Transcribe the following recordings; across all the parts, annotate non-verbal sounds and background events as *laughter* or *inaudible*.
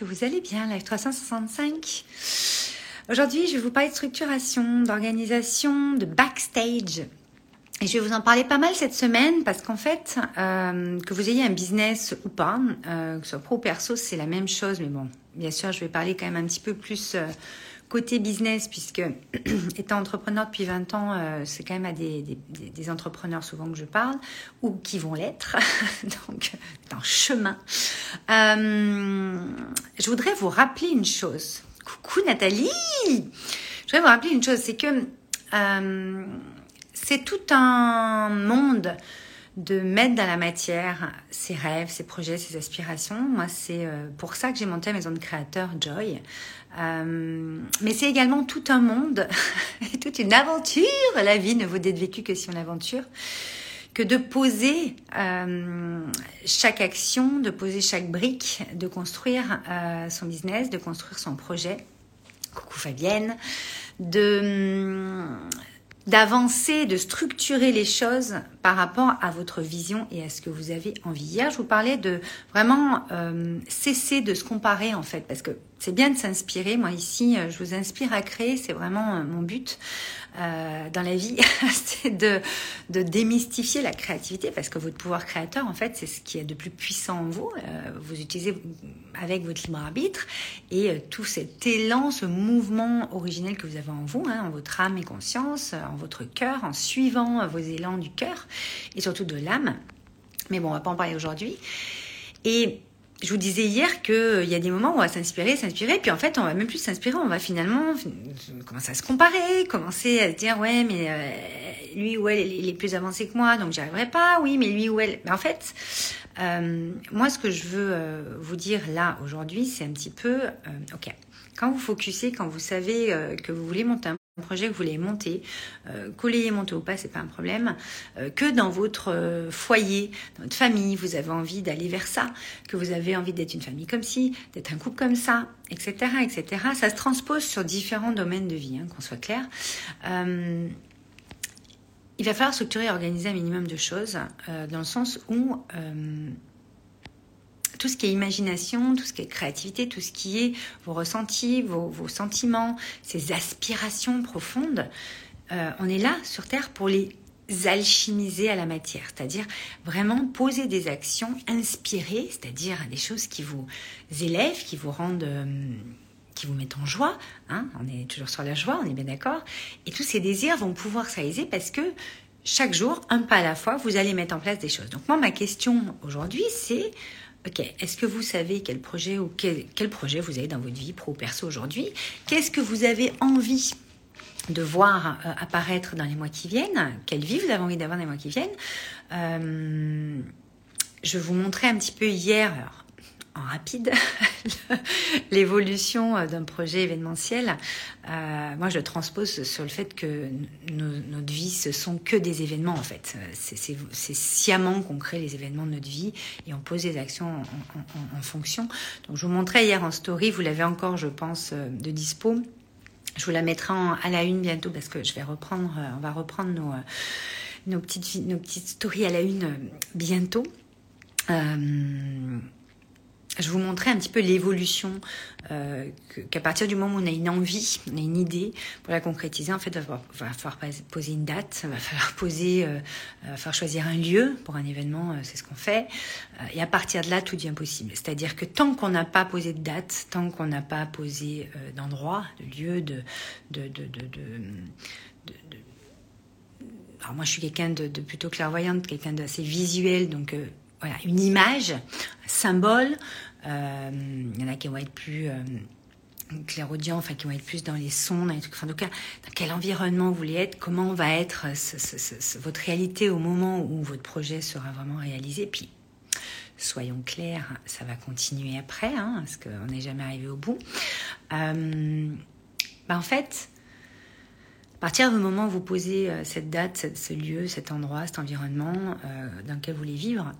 que vous allez bien, Live 365. Aujourd'hui, je vais vous parler de structuration, d'organisation, de backstage. Et je vais vous en parler pas mal cette semaine parce qu'en fait, euh, que vous ayez un business ou pas, euh, que ce soit pro ou perso, c'est la même chose. Mais bon, bien sûr, je vais parler quand même un petit peu plus euh, côté business puisque *clears throat* étant entrepreneur depuis 20 ans, euh, c'est quand même à des, entrepreneurs souvent que je parle ou qui vont l'être. *laughs* Donc, dans chemin. Euh, je voudrais vous rappeler une chose. Coucou Nathalie Je voudrais vous rappeler une chose, c'est que euh, c'est tout un monde de mettre dans la matière ses rêves, ses projets, ses aspirations. Moi, c'est euh, pour ça que j'ai monté la maison de créateur Joy. Euh, mais c'est également tout un monde, *laughs* toute une aventure. La vie ne vaut d'être vécue que si on l'aventure. Que de poser euh, chaque action, de poser chaque brique, de construire son business, de construire son projet. Coucou Fabienne. De d'avancer, de structurer les choses par rapport à votre vision et à ce que vous avez envie. Hier, je vous parlais de vraiment euh, cesser de se comparer en fait, parce que c'est bien de s'inspirer. Moi ici, euh, je vous inspire à créer, c'est vraiment euh, mon but dans la vie, *laughs* c'est de, de démystifier la créativité, parce que votre pouvoir créateur, en fait, c'est ce qui est de plus puissant en vous. Vous utilisez avec votre libre arbitre et tout cet élan, ce mouvement originel que vous avez en vous, hein, en votre âme et conscience, en votre cœur, en suivant vos élans du cœur et surtout de l'âme. Mais bon, on va pas en parler aujourd'hui. Et je vous disais hier qu'il euh, y a des moments où on va s'inspirer, s'inspirer, puis en fait, on va même plus s'inspirer, on va finalement commencer à se comparer, commencer à se dire, ouais, mais euh, lui ou elle, il est plus avancé que moi, donc j'y arriverai pas, oui, mais lui ou elle. Mais en fait, euh, moi, ce que je veux euh, vous dire là, aujourd'hui, c'est un petit peu, ok, quand vous focussez, quand vous savez que vous voulez monter un projet que vous voulez monter, euh, vous l'ayez monté ou pas, c'est pas un problème, euh, que dans votre euh, foyer, dans votre famille, vous avez envie d'aller vers ça, que vous avez envie d'être une famille comme ci, d'être un couple comme ça, etc., etc. Ça se transpose sur différents domaines de vie, hein, qu'on soit clair. Euh, il va falloir structurer et organiser un minimum de choses, dans le sens où tout ce qui est imagination, tout ce qui est créativité, tout ce qui est vos ressentis, vos, sentiments, ces aspirations profondes, euh, on est là sur Terre pour les alchimiser à la matière, c'est-à-dire vraiment poser des actions inspirées, c'est-à-dire des choses qui vous élèvent, qui vous rendent... Euh, qui vous mettent en joie, hein, on est toujours sur la joie, on est bien d'accord, et tous ces désirs vont pouvoir se réaliser parce que chaque jour, un pas à la fois, vous allez mettre en place des choses. Donc moi, ma question aujourd'hui, c'est Ok, est-ce que vous savez quel projet ou quel, projet vous avez dans votre vie pro perso aujourd'hui? Qu'est-ce que vous avez envie de voir euh, apparaître dans les mois qui viennent? Quelle vie vous avez envie d'avoir dans les mois qui viennent? Euh, Je vous montrais un petit peu hier, en rapide *laughs* l'évolution euh, d'un projet événementiel. Euh, moi, je transpose sur le fait que nos, notre vie, ce sont que des événements, en fait. C'est sciemment qu'on crée les événements de notre vie et on pose des actions en, fonction. Donc, je vous montrais hier en story, vous l'avez encore, je pense, euh, de dispo. Je vous la mettrai en, à la une bientôt parce que je vais reprendre, on va reprendre nos, nos, petites, nos petites stories à la une bientôt. Euh, je vous montrais un petit peu l'évolution euh, qu'à partir du moment où on a une envie, on a une idée, pour la concrétiser, en fait, va, falloir poser une date, va falloir poser, euh, va falloir choisir un lieu pour un événement, euh, c'est ce qu'on fait. Euh, et à partir de là, tout devient possible. C'est-à-dire que tant qu'on n'a pas posé de date, tant qu'on n'a pas posé euh, d'endroit, de lieu, de, de, de, de, alors moi, je suis quelqu'un de, plutôt clairvoyante, quelqu'un d'assez visuel, donc euh, voilà, une image, un symbole. Euh, il y en a qui vont être plus euh, clairaudients, enfin qui vont être plus dans les sons, dans les trucs. Enfin, dans quel environnement vous voulez être, comment va être ce, votre réalité au moment où votre projet sera vraiment réalisé. Puis, soyons clairs, ça va continuer après, hein, parce qu'on n'est jamais arrivé au bout. Euh, bah en fait, à partir du moment où vous posez cette date, ce lieu, cet endroit, cet environnement euh, dans lequel vous voulez vivre,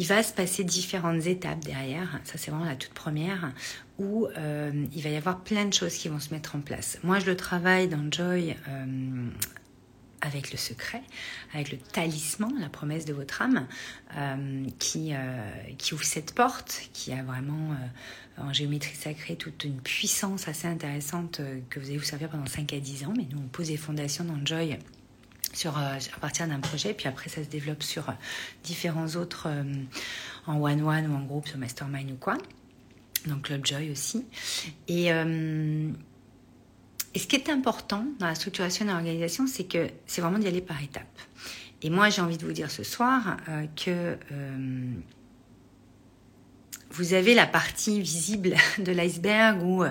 il va se passer différentes étapes derrière. Ça, c'est vraiment la toute première où euh, il va y avoir plein de choses qui vont se mettre en place. Moi, je le travaille dans Joy euh, avec le secret, avec le talisman, la promesse de votre âme, euh, qui, qui ouvre cette porte, qui a vraiment en géométrie sacrée toute une puissance assez intéressante que vous allez vous servir pendant 5 à 10 ans. Mais nous, on pose des fondations dans Joy sur, à partir d'un projet, puis après ça se développe sur différents autres en one-one ou en groupe, sur mastermind ou quoi. Donc Club Joy aussi. Et et ce qui est important dans la structuration de l'organisation, c'est que c'est vraiment d'y aller par étapes. Et moi, j'ai envie de vous dire ce soir euh, que euh, vous avez la partie visible *laughs* de l'iceberg où, euh,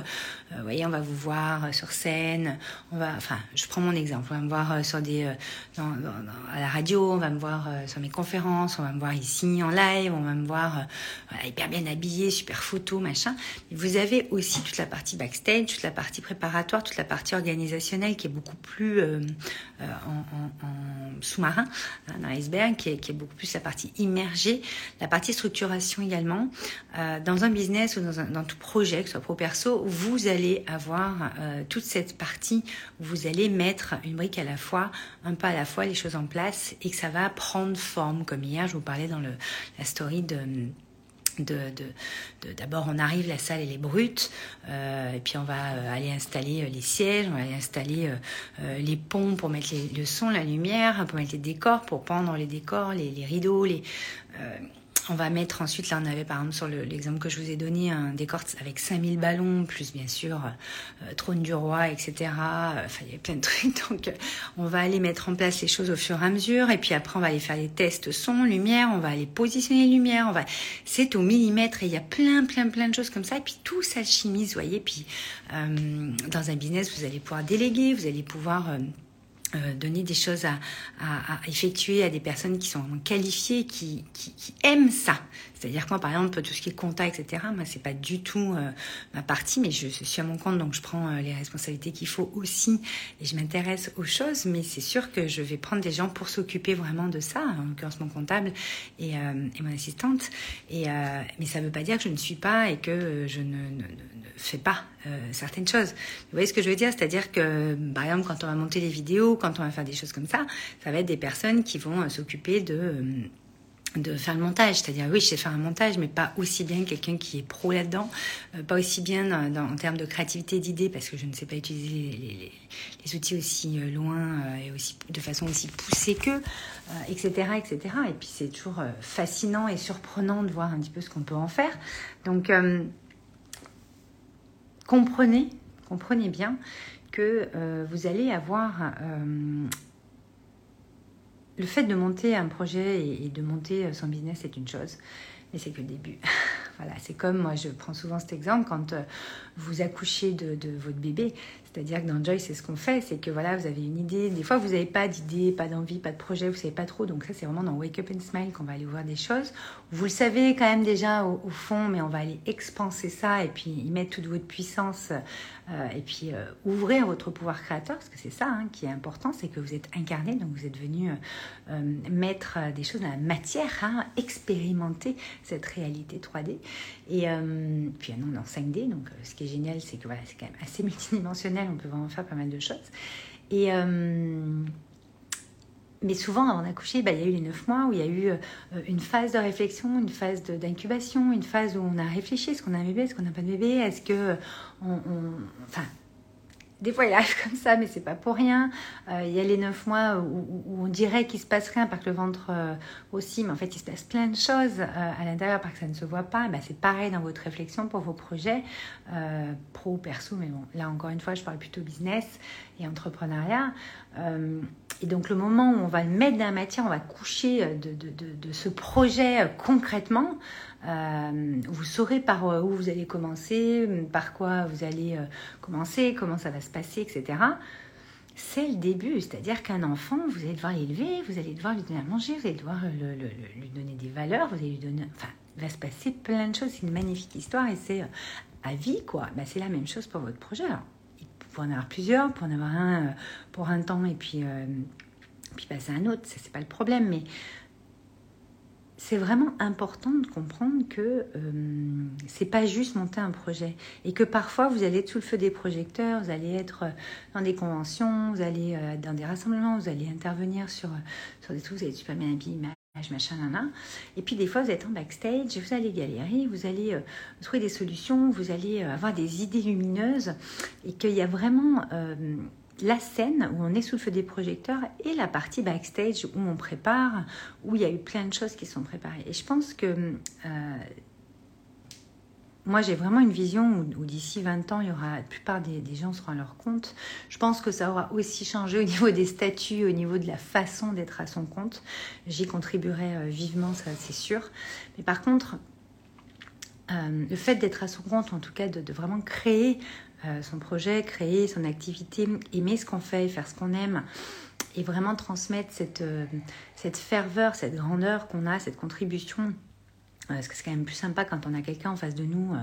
vous voyez, on va vous voir sur scène, on va, enfin, je prends mon exemple, on va me voir sur des, dans, à la radio, on va me voir sur mes conférences, on va me voir ici en live, on va me voir hyper bien habillé, super photo, machin. vous avez aussi toute la partie backstage, toute la partie préparatoire, toute la partie organisationnelle qui est beaucoup plus en, sous-marin, hein, dans l'iceberg, qui est, qui est beaucoup plus la partie immergée, la partie structuration également. Euh, dans un business ou dans, un, dans, tout projet, que ce soit pro perso, vous avoir euh, toute cette partie où vous allez mettre une brique à la fois, un pas à la fois, les choses en place et que ça va prendre forme. Comme hier, je vous parlais dans le, la story de d'abord on arrive, la salle elle est brute, euh, et puis on va euh, aller installer les sièges, on va aller installer les ponts pour mettre le son, la lumière, pour mettre les décors, pour pendre les décors, les rideaux, les on va mettre ensuite, là on avait par exemple sur l'exemple que je vous ai donné, un décor avec 5000 ballons, plus bien sûr euh, trône du roi, etc. Enfin, il y a plein de *laughs* trucs. Donc on va aller mettre en place les choses au fur et à mesure. Et puis après, on va aller faire les tests son, lumière, on va aller positionner les lumières. On va... C'est au millimètre et il y a plein, plein, plein de choses comme ça. Et puis tout s'alchimise, vous voyez. Puis euh, dans un business, vous allez pouvoir déléguer, vous allez pouvoir... Euh, euh, donner des choses à, effectuer à des personnes qui sont qualifiées, qui, qui, aiment ça. C'est-à-dire que moi, par exemple, tout ce qui est compta, etc., moi, c'est pas du tout euh, ma partie, mais je, suis à mon compte, donc je prends euh, les responsabilités qu'il faut aussi, et je m'intéresse aux choses, mais c'est sûr que je vais prendre des gens pour s'occuper vraiment de ça, en l'occurrence mon comptable et, et mon assistante. Et, mais ça veut pas dire que je ne suis pas et que je ne, ne fais pas certaines choses. Vous voyez ce que je veux dire? C'est-à-dire que, par exemple, quand on va monter les vidéos, quand on va faire des choses comme ça, ça va être des personnes qui vont euh, s'occuper de euh, de faire le montage, c'est-à-dire oui, je sais faire un montage, mais pas aussi bien quelqu'un qui est pro là-dedans, euh, pas aussi bien en termes de créativité, d'idées, parce que je ne sais pas utiliser les, outils aussi loin et aussi de façon aussi poussée qu'eux, etc., etc. Et puis c'est toujours fascinant et surprenant de voir un petit peu ce qu'on peut en faire. Donc comprenez, comprenez bien que euh, vous allez avoir euh, le fait de monter un projet et, de monter son business, c'est une chose, mais c'est que le début. *laughs* voilà, c'est comme moi, je prends souvent cet exemple quand euh, vous accouchez de, votre bébé. C'est-à-dire que dans Joy, c'est ce qu'on fait, c'est que voilà, vous avez une idée. Des fois, vous n'avez pas d'idée, pas d'envie, pas de projet, vous savez pas trop. Donc ça, c'est vraiment dans Wake Up and Smile qu'on va aller voir des choses. Vous le savez quand même déjà au, fond, mais on va aller expanser ça et puis y mettre toute votre puissance euh, et puis euh, ouvrir votre pouvoir créateur, parce que c'est ça hein, qui est important, c'est que vous êtes incarné, donc vous êtes venu euh, mettre des choses dans la matière, hein, expérimenter cette réalité 3D. Et puis non, dans 5D, donc ce qui est génial, c'est que voilà, c'est quand même assez *laughs* multidimensionnel, on peut vraiment faire pas mal de choses. Et mais souvent, avant d'accoucher, bah, il y a eu les neuf mois où il y a eu une phase de réflexion, une phase d'incubation, une phase où on a réfléchi est-ce qu'on a un bébé, est-ce qu'on n'a pas de bébé, est-ce que on, enfin, des fois il arrive comme ça, mais c'est pas pour rien. Euh, il y a les neuf mois où, on dirait qu'il se passe rien, parce que le ventre euh, aussi, mais en fait il se passe plein de choses euh, à l'intérieur, parce que ça ne se voit pas. Bah, c'est pareil dans votre réflexion pour vos projets, pro ou perso, mais bon, là encore une fois, je parle plutôt business et entrepreneuriat. et donc le moment où on va le mettre dans la matière, on va coucher de ce projet concrètement. Euh, vous saurez par euh, où vous allez commencer, par quoi vous allez euh, commencer, comment ça va se passer, etc. C'est le début, c'est-à-dire qu'un enfant, vous allez devoir l'élever, vous allez devoir lui donner à manger, vous allez devoir lui donner des valeurs, vous allez lui donner... Enfin, il va se passer plein de choses, c'est une magnifique histoire et c'est à vie, quoi. Ben, c'est la même chose pour votre projet. Alors, faut en avoir plusieurs, pour en avoir un pour un temps et puis, puis passer à un autre, ça c'est pas le problème, mais c'est vraiment important de comprendre que euh, c'est pas juste monter un projet et que parfois vous allez être sous le feu des projecteurs, vous allez être dans des conventions, vous allez euh, dans des rassemblements, vous allez intervenir sur, sur des trucs, vous allez super bien habillé, machin, nana. Et puis des fois, vous êtes en backstage, vous allez galérer, vous allez euh, trouver des solutions, vous allez euh, avoir des idées lumineuses et qu'il y a vraiment la scène où on est sous le feu des projecteurs et la partie backstage où on prépare, où il y a eu plein de choses qui sont préparées. Et je pense que euh, moi, j'ai vraiment une vision où, d'ici 20 ans, il y aura, la plupart des, gens seront à leur compte. Je pense que ça aura aussi changé au *laughs* niveau des statuts, au niveau de la façon d'être à son compte. J'y contribuerai euh, vivement, ça c'est sûr. Mais par contre, euh, le fait d'être à son compte, en tout cas de vraiment créer son projet, créer son activité, aimer ce qu'on fait, faire ce qu'on aime et vraiment transmettre cette, euh, cette ferveur, cette grandeur qu'on a, cette contribution. Euh, parce que c'est quand même plus sympa quand on a quelqu'un en face de nous.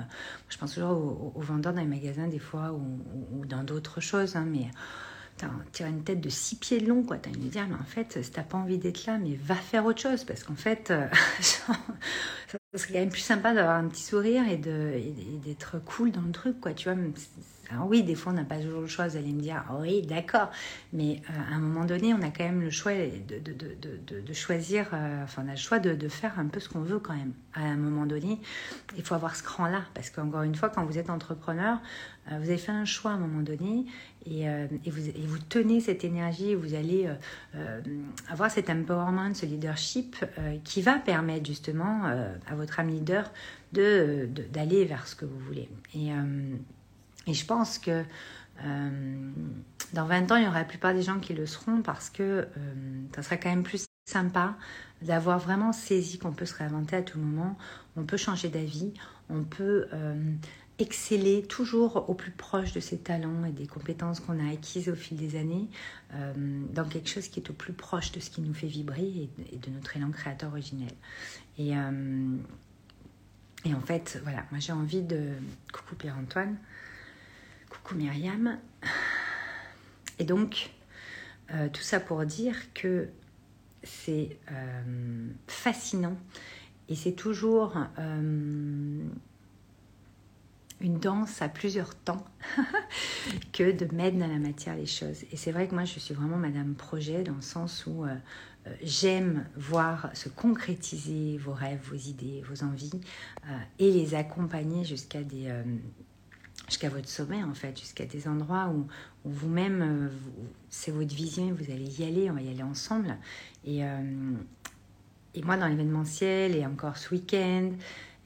je pense toujours aux, vendeurs dans les magasins des fois ou, dans d'autres choses, hein, mais tu as une tête de six pieds de long, quoi. Tu as envie de dire, mais en fait, si t'as pas envie d'être là, mais va faire autre chose, parce qu'en fait, *laughs* serait quand même plus sympa d'avoir un petit sourire et d'être cool dans le truc, quoi. Tu vois, alors oui, des fois, on n'a pas toujours le choix. Vous allez me dire, oh oui, d'accord. Mais euh, à un moment donné, on a quand même le choix de, choisir, euh, enfin, on a le choix de, faire un peu ce qu'on veut quand même. À un moment donné, il faut avoir ce cran-là. Parce qu'encore une fois, quand vous êtes entrepreneur, euh, vous avez fait un choix à un moment donné et, vous, et vous, tenez cette énergie, vous allez avoir cet empowerment, ce leadership qui va permettre justement à votre ami leader d'aller vers ce que vous voulez. Et et je pense que euh, dans 20 ans, il y aura la plupart des gens qui le seront parce que euh, ça serait quand même plus sympa d'avoir vraiment saisi qu'on peut se réinventer à tout moment, on peut changer d'avis, on peut euh, exceller toujours au plus proche de ses talents et des compétences qu'on a acquises au fil des années dans quelque chose qui est au plus proche de ce qui nous fait vibrer et, de notre élan créateur originel. Et en fait, voilà, moi j'ai envie de... Coucou Pierre-Antoine. Coucou Myriam. Et donc, euh, tout ça pour dire que c'est euh, fascinant et c'est toujours euh, une danse à plusieurs temps *laughs* que de mettre dans la matière les choses. Et c'est vrai que moi, je suis vraiment Madame Projet dans le sens où j'aime voir se concrétiser vos rêves, vos idées, vos envies et les accompagner jusqu'à des jusqu'à votre sommet en fait, jusqu'à des endroits où, vous-même, euh, c'est votre vision, vous allez y aller, on va y aller ensemble. Et, euh, et moi dans l'événementiel et encore ce week-end,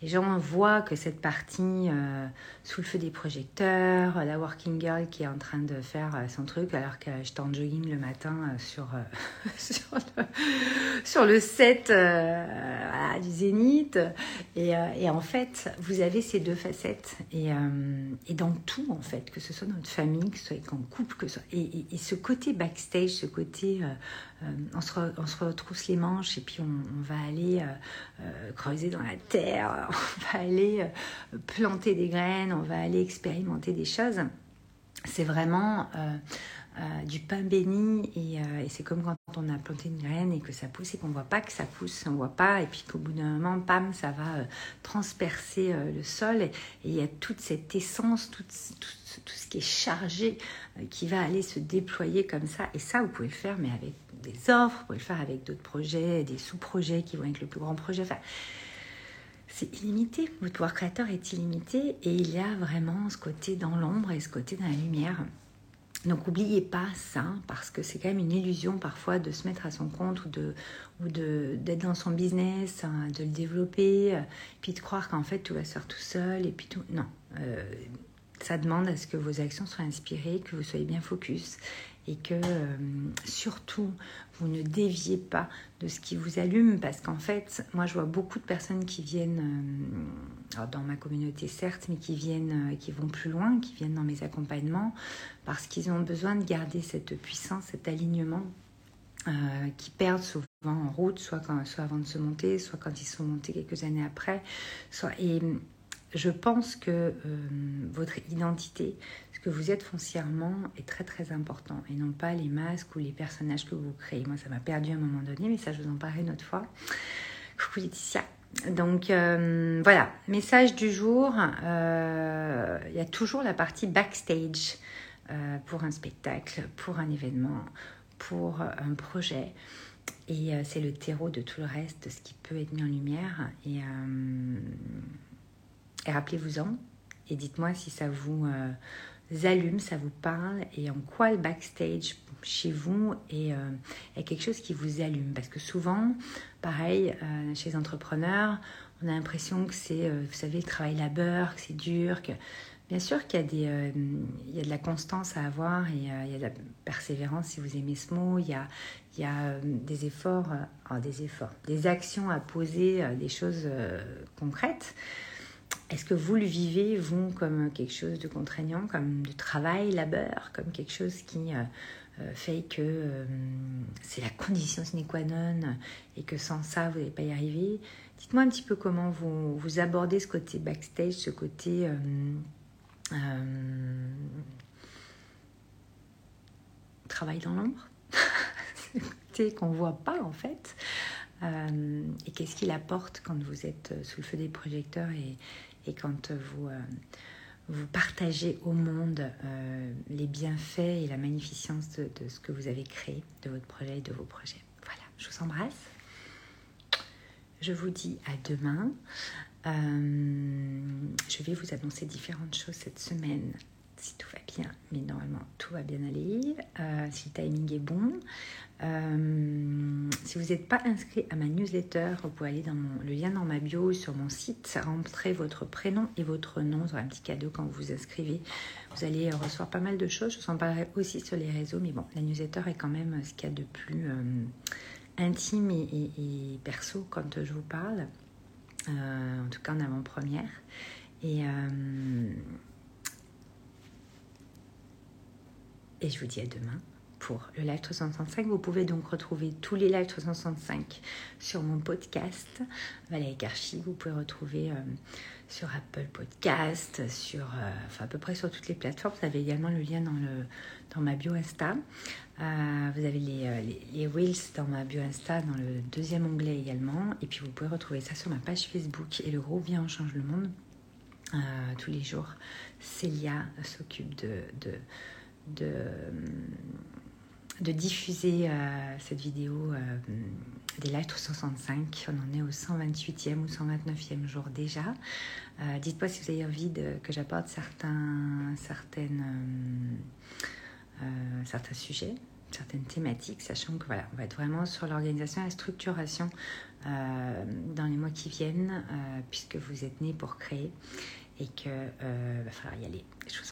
les gens voient que cette partie euh, sous le feu des projecteurs, la working girl qui est en train de faire euh, son truc alors que j'étais en jogging le matin euh, sur, *laughs* sur, le, set du Zénith. Et, en fait, vous avez ces deux facettes. Et, et, dans tout, en fait, que ce soit dans notre famille, que ce soit en couple, que ce soit... Et, ce côté backstage, ce côté... on, se on, se retrousse les manches et puis on, va aller creuser dans la terre *laughs* on va aller euh, planter des graines, on va aller expérimenter des choses. C'est vraiment euh, euh, du pain béni et, c'est comme quand on a planté une graine et que ça pousse et qu'on voit pas que ça pousse, on voit pas et puis qu'au bout d'un moment, pam, ça va transpercer le sol et, il y a toute cette essence, tout, ce qui est chargé qui va aller se déployer comme ça et ça vous pouvez le faire mais avec des offres, vous pouvez le faire avec d'autres projets, des sous-projets qui vont être le plus grand projet. Enfin, c'est illimité. Votre pouvoir créateur est illimité et il y a vraiment ce côté dans l'ombre et ce côté dans la lumière. Donc n'oubliez pas ça parce que c'est quand même une illusion parfois de se mettre à son compte ou de ou d'être dans son business, hein, de le développer, euh, puis de croire qu'en fait tout va se faire tout seul et puis tout. Non, euh, ça demande à ce que vos actions soient inspirées, que vous soyez bien focus et que euh, surtout vous ne déviez pas de ce qui vous allume parce qu'en fait moi je vois beaucoup de personnes qui viennent dans ma communauté certes mais qui viennent euh, qui vont plus loin qui viennent dans mes accompagnements parce qu'ils ont besoin de garder cette puissance cet alignement qui perdent souvent en route soit avant de se monter soit quand ils sont montés quelques années après et je pense que euh, votre identité, ce que vous êtes foncièrement, est très très important et non pas les masques ou les personnages que vous créez. Moi, ça m'a perdu à un moment donné, mais ça, je vous en parlerai une autre fois. Coucou Laetitia. Donc euh, voilà, message du jour. euh, Il y a toujours la partie backstage euh, pour un spectacle, pour un événement, pour un projet. Et c'est le terreau de tout le reste, de ce qui peut être mis en lumière. Et, rappelez-vous-en. Et dites-moi si ça vous allume, ça vous parle. Et en quoi le backstage chez vous est, euh, est quelque chose qui vous allume. Parce que souvent, pareil, euh, chez les entrepreneurs, on a l'impression que c'est, euh, vous savez, le travail labeur, que c'est dur, que Bien sûr qu'il y a, des, euh, il y a de la constance à avoir et euh, il y a de la persévérance, si vous aimez ce mot. Il y a, il y a euh, des efforts, euh, oh, des efforts, des actions à poser, euh, des choses euh, concrètes. Est-ce que vous le vivez, vous, comme quelque chose de contraignant, comme du travail, labeur, comme quelque chose qui euh, euh, fait que euh, c'est la condition sine qua non et que sans ça, vous n'allez pas y arriver? Dites-moi un petit peu comment vous, abordez ce côté backstage, ce côté... travail dans l'ombre, *laughs* c'est qu'on voit pas en fait. Et qu'est-ce qu'il apporte quand vous êtes sous le feu des projecteurs et, et quand vous, euh, vous partagez au monde euh, les bienfaits et la magnificence de, ce que vous avez créé, de votre projet et de vos projets. Voilà, je vous embrasse. Je vous dis à demain. Euh, je vais vous annoncer différentes choses cette semaine, si tout va bien, mais normalement tout va bien aller, euh, si le timing est bon. Euh, si vous n'êtes pas inscrit à ma newsletter, vous pouvez aller dans mon, le lien dans ma bio sur mon site, rentrez votre prénom et votre nom, vous aurez un petit cadeau quand vous vous inscrivez. Vous allez recevoir pas mal de choses, je vous en parlerai aussi sur les réseaux, mais bon, la newsletter est quand même ce qu'il y a de plus euh, intime et, perso quand je vous parle. Euh, en tout cas en avant-première. Et, euh, et je vous dis à demain pour le live 365. Vous pouvez donc retrouver tous les lives 365 sur mon podcast Valérie Karchi. Vous pouvez retrouver euh, sur Apple Podcast, sur, euh, enfin à peu près sur toutes les plateformes. Vous avez également le lien dans, le, dans ma bio Insta. Euh, vous avez les, les, Reels dans ma bio Insta, dans le deuxième onglet également. Et puis vous pouvez retrouver ça sur ma page Facebook. Et le gros Viens, on change le monde. Tous les jours, Célia s'occupe de, de, diffuser euh, cette vidéo euh, des lives 365. On en est au 128e ou 129e jour déjà. Euh, Dites-moi si vous avez envie de, que j'apporte certains, certaines, certains sujets certaines thématiques, sachant que voilà, on va être vraiment sur l'organisation et la structuration dans les mois qui viennent, puisque vous êtes nés pour créer et que va falloir y aller. Je vous